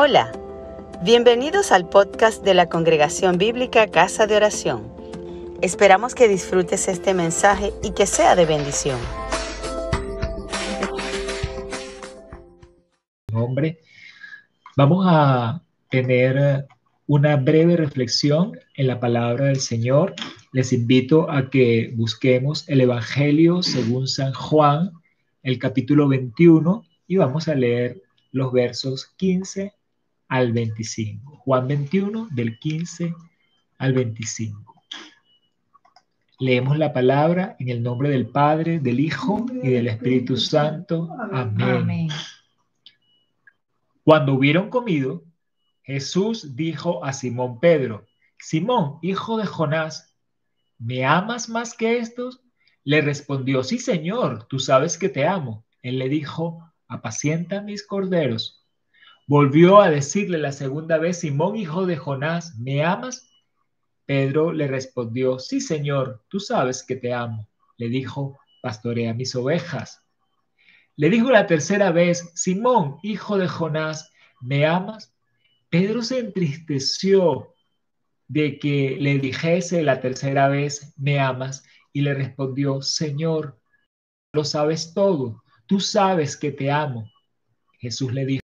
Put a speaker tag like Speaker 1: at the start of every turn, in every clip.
Speaker 1: Hola, bienvenidos al podcast de la Congregación Bíblica Casa de Oración. Esperamos que disfrutes este mensaje y que sea de bendición.
Speaker 2: Hombre, vamos a tener una breve reflexión en la palabra del Señor. Les invito a que busquemos el Evangelio según San Juan, el capítulo 21, y vamos a leer los versos 15 al 25. Juan 21 del 15 al 25. Leemos la palabra en el nombre del Padre, del Hijo y del Espíritu Santo. Amén. Cuando hubieron comido, Jesús dijo a Simón Pedro, Simón, hijo de Jonás, ¿me amas más que estos? Le respondió, sí, Señor, tú sabes que te amo. Él le dijo, apacienta mis corderos. Volvió a decirle la segunda vez, Simón, hijo de Jonás, ¿me amas? Pedro le respondió, sí, Señor, tú sabes que te amo. Le dijo, pastorea mis ovejas. Le dijo la tercera vez, Simón, hijo de Jonás, ¿me amas? Pedro se entristeció de que le dijese la tercera vez, ¿me amas? Y le respondió, Señor, lo sabes todo, tú sabes que te amo. Jesús le dijo,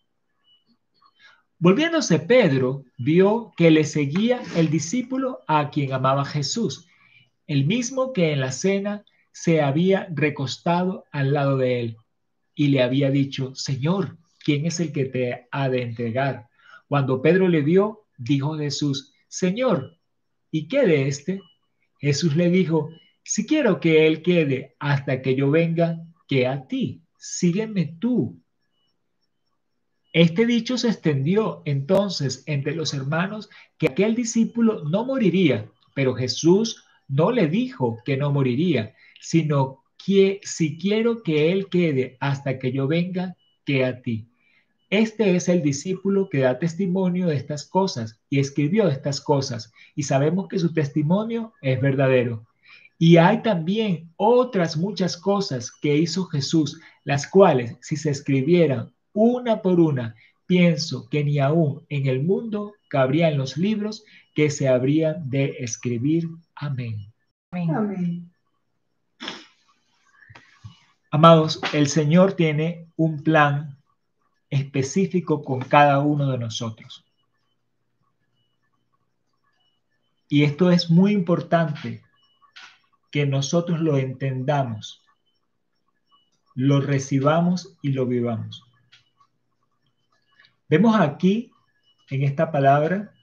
Speaker 2: Volviéndose Pedro, vio que le seguía el discípulo a quien amaba Jesús, el mismo que en la cena se había recostado al lado de él y le había dicho, Señor, ¿quién es el que te ha de entregar? Cuando Pedro le vio, dijo Jesús, Señor, ¿y qué de este? Jesús le dijo, si quiero que él quede hasta que yo venga, que a ti, sígueme tú. Este dicho se extendió entonces entre los hermanos que aquel discípulo no moriría, pero Jesús no le dijo que no moriría, sino que si quiero que él quede hasta que yo venga, que a ti. Este es el discípulo que da testimonio de estas cosas y escribió estas cosas, y sabemos que su testimonio es verdadero. Y hay también otras muchas cosas que hizo Jesús, las cuales, si se escribieran una por una, pienso que ni aún en el mundo cabrían los libros que se habrían de escribir. Amén. Amén. Amados, el Señor tiene un plan específico con cada uno de nosotros. Y esto es muy importante que nosotros lo entendamos, lo recibamos y lo vivamos. Vemos aquí, en esta palabra,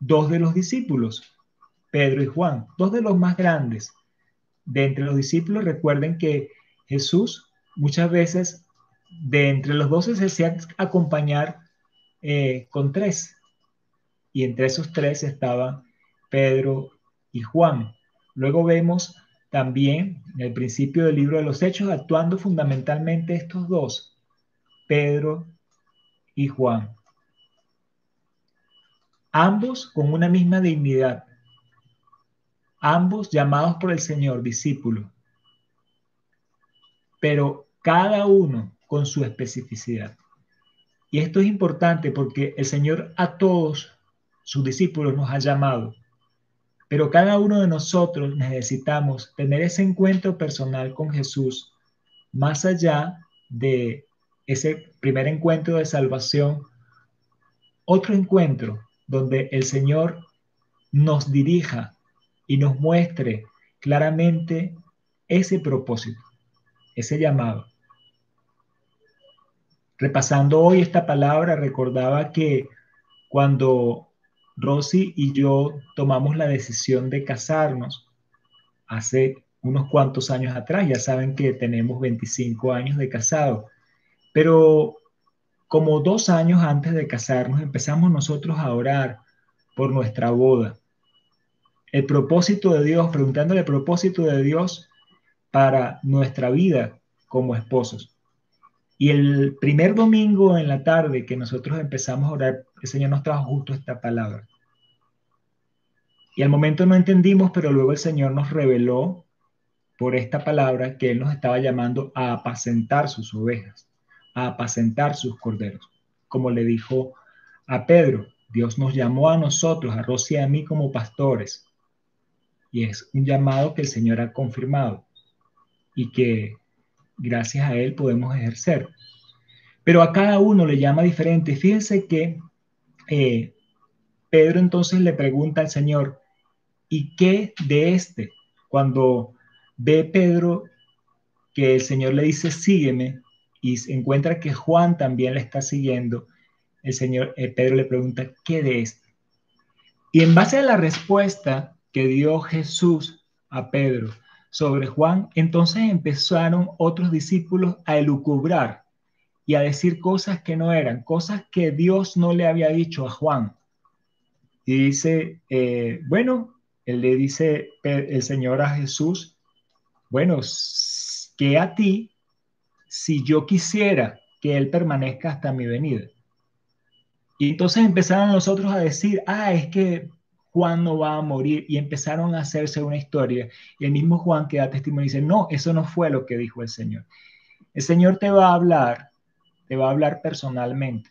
Speaker 2: dos de los discípulos, Pedro y Juan, dos de los más grandes. De entre los discípulos, recuerden que Jesús muchas veces de entre los doce se hacía acompañar eh, con tres. Y entre esos tres estaban Pedro y Juan. Luego vemos también en el principio del libro de los Hechos actuando fundamentalmente estos dos, Pedro y Juan. Ambos con una misma dignidad. Ambos llamados por el Señor discípulos. Pero cada uno con su especificidad. Y esto es importante porque el Señor a todos sus discípulos nos ha llamado. Pero cada uno de nosotros necesitamos tener ese encuentro personal con Jesús más allá de ese primer encuentro de salvación, otro encuentro donde el Señor nos dirija y nos muestre claramente ese propósito, ese llamado. Repasando hoy esta palabra, recordaba que cuando Rosy y yo tomamos la decisión de casarnos hace unos cuantos años atrás, ya saben que tenemos 25 años de casado, pero como dos años antes de casarnos empezamos nosotros a orar por nuestra boda. el propósito de Dios, preguntándole el propósito de Dios para nuestra vida como esposos. Y el primer domingo en la tarde que nosotros empezamos a orar, el Señor nos trajo justo esta palabra. Y al momento no entendimos, pero luego el Señor nos reveló por esta palabra que Él nos estaba llamando a apacentar sus ovejas, a apacentar sus corderos. Como le dijo a Pedro, Dios nos llamó a nosotros, a Rosy y a mí como pastores. Y es un llamado que el Señor ha confirmado y que gracias a Él podemos ejercer. Pero a cada uno le llama diferente. Fíjense que eh, Pedro entonces le pregunta al Señor, ¿y qué de este? Cuando ve Pedro que el Señor le dice, sígueme, y se encuentra que Juan también le está siguiendo, el Señor, eh, Pedro le pregunta, ¿qué de este? Y en base a la respuesta que dio Jesús a Pedro sobre Juan, entonces empezaron otros discípulos a elucubrar y a decir cosas que no eran, cosas que Dios no le había dicho a Juan. Y dice, eh, bueno, él le dice el Señor a Jesús, bueno, que a ti, si yo quisiera que Él permanezca hasta mi venida. Y entonces empezaron los otros a decir, ah, es que Juan no va a morir. Y empezaron a hacerse una historia. Y el mismo Juan que da testimonio dice, no, eso no fue lo que dijo el Señor. El Señor te va a hablar, te va a hablar personalmente.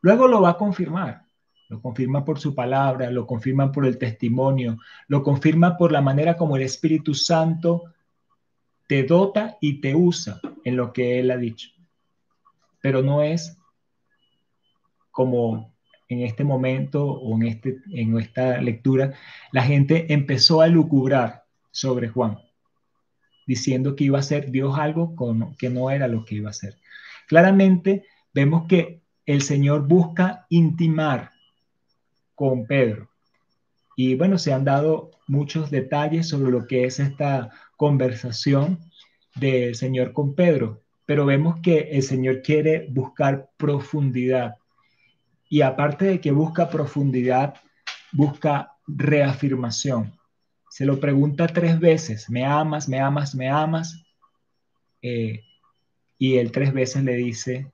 Speaker 2: Luego lo va a confirmar lo confirma por su palabra, lo confirma por el testimonio, lo confirma por la manera como el Espíritu Santo te dota y te usa en lo que Él ha dicho. Pero no es como en este momento o en, este, en esta lectura, la gente empezó a lucubrar sobre Juan, diciendo que iba a ser Dios algo con, que no era lo que iba a ser. Claramente vemos que el Señor busca intimar con Pedro. Y bueno, se han dado muchos detalles sobre lo que es esta conversación del Señor con Pedro, pero vemos que el Señor quiere buscar profundidad. Y aparte de que busca profundidad, busca reafirmación. Se lo pregunta tres veces, ¿me amas, me amas, me amas? Eh, y él tres veces le dice,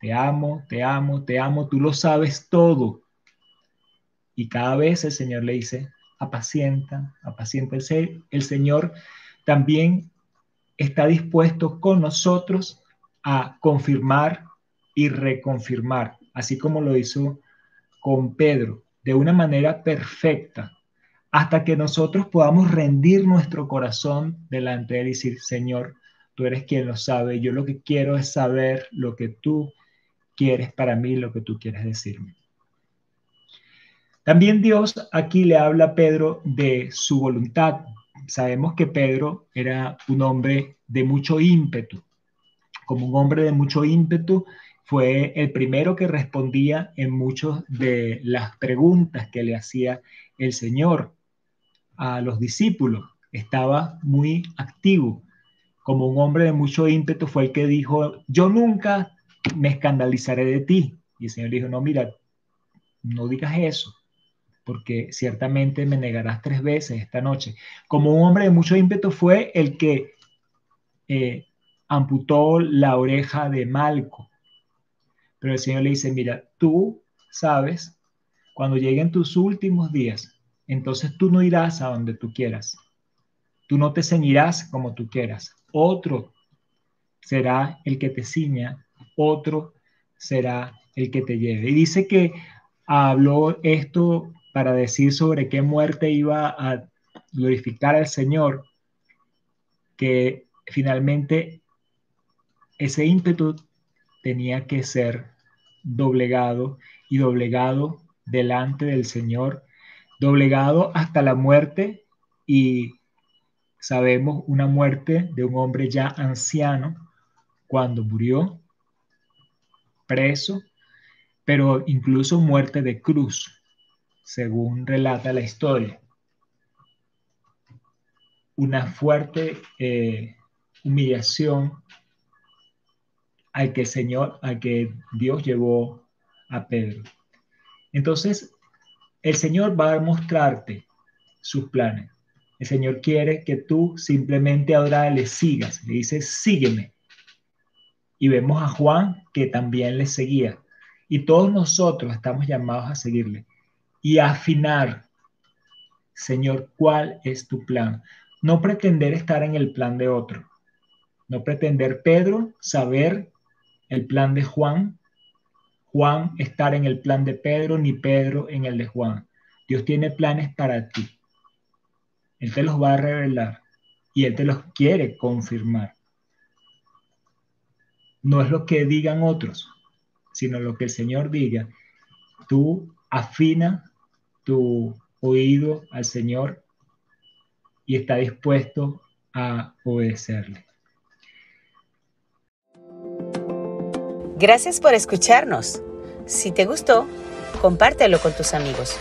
Speaker 2: te amo, te amo, te amo, tú lo sabes todo. Y cada vez el Señor le dice, apacienta, apacienta. El, el Señor también está dispuesto con nosotros a confirmar y reconfirmar, así como lo hizo con Pedro, de una manera perfecta, hasta que nosotros podamos rendir nuestro corazón delante de él decir, Señor, tú eres quien lo sabe, yo lo que quiero es saber lo que tú quieres para mí, lo que tú quieres decirme. También Dios aquí le habla a Pedro de su voluntad. Sabemos que Pedro era un hombre de mucho ímpetu. Como un hombre de mucho ímpetu, fue el primero que respondía en muchas de las preguntas que le hacía el Señor a los discípulos. Estaba muy activo. Como un hombre de mucho ímpetu fue el que dijo, yo nunca me escandalizaré de ti. Y el Señor dijo, no, mira, no digas eso porque ciertamente me negarás tres veces esta noche. Como un hombre de mucho ímpetu fue el que eh, amputó la oreja de Malco. Pero el Señor le dice, mira, tú sabes, cuando lleguen tus últimos días, entonces tú no irás a donde tú quieras. Tú no te ceñirás como tú quieras. Otro será el que te ciña, otro será el que te lleve. Y dice que habló esto para decir sobre qué muerte iba a glorificar al Señor, que finalmente ese ímpetu tenía que ser doblegado y doblegado delante del Señor, doblegado hasta la muerte y sabemos una muerte de un hombre ya anciano cuando murió preso, pero incluso muerte de cruz según relata la historia. Una fuerte eh, humillación al que Señor, al que Dios llevó a Pedro. Entonces, el Señor va a mostrarte sus planes. El Señor quiere que tú simplemente ahora le sigas. Le dices, sígueme. Y vemos a Juan que también le seguía. Y todos nosotros estamos llamados a seguirle y afinar. Señor, ¿cuál es tu plan? No pretender estar en el plan de otro. No pretender, Pedro, saber el plan de Juan, Juan estar en el plan de Pedro, ni Pedro en el de Juan. Dios tiene planes para ti. Él te los va a revelar y Él te los quiere confirmar. No es lo que digan otros, sino lo que el Señor diga. Tú afina tu oído al Señor y está dispuesto a obedecerle.
Speaker 1: Gracias por escucharnos. Si te gustó, compártelo con tus amigos.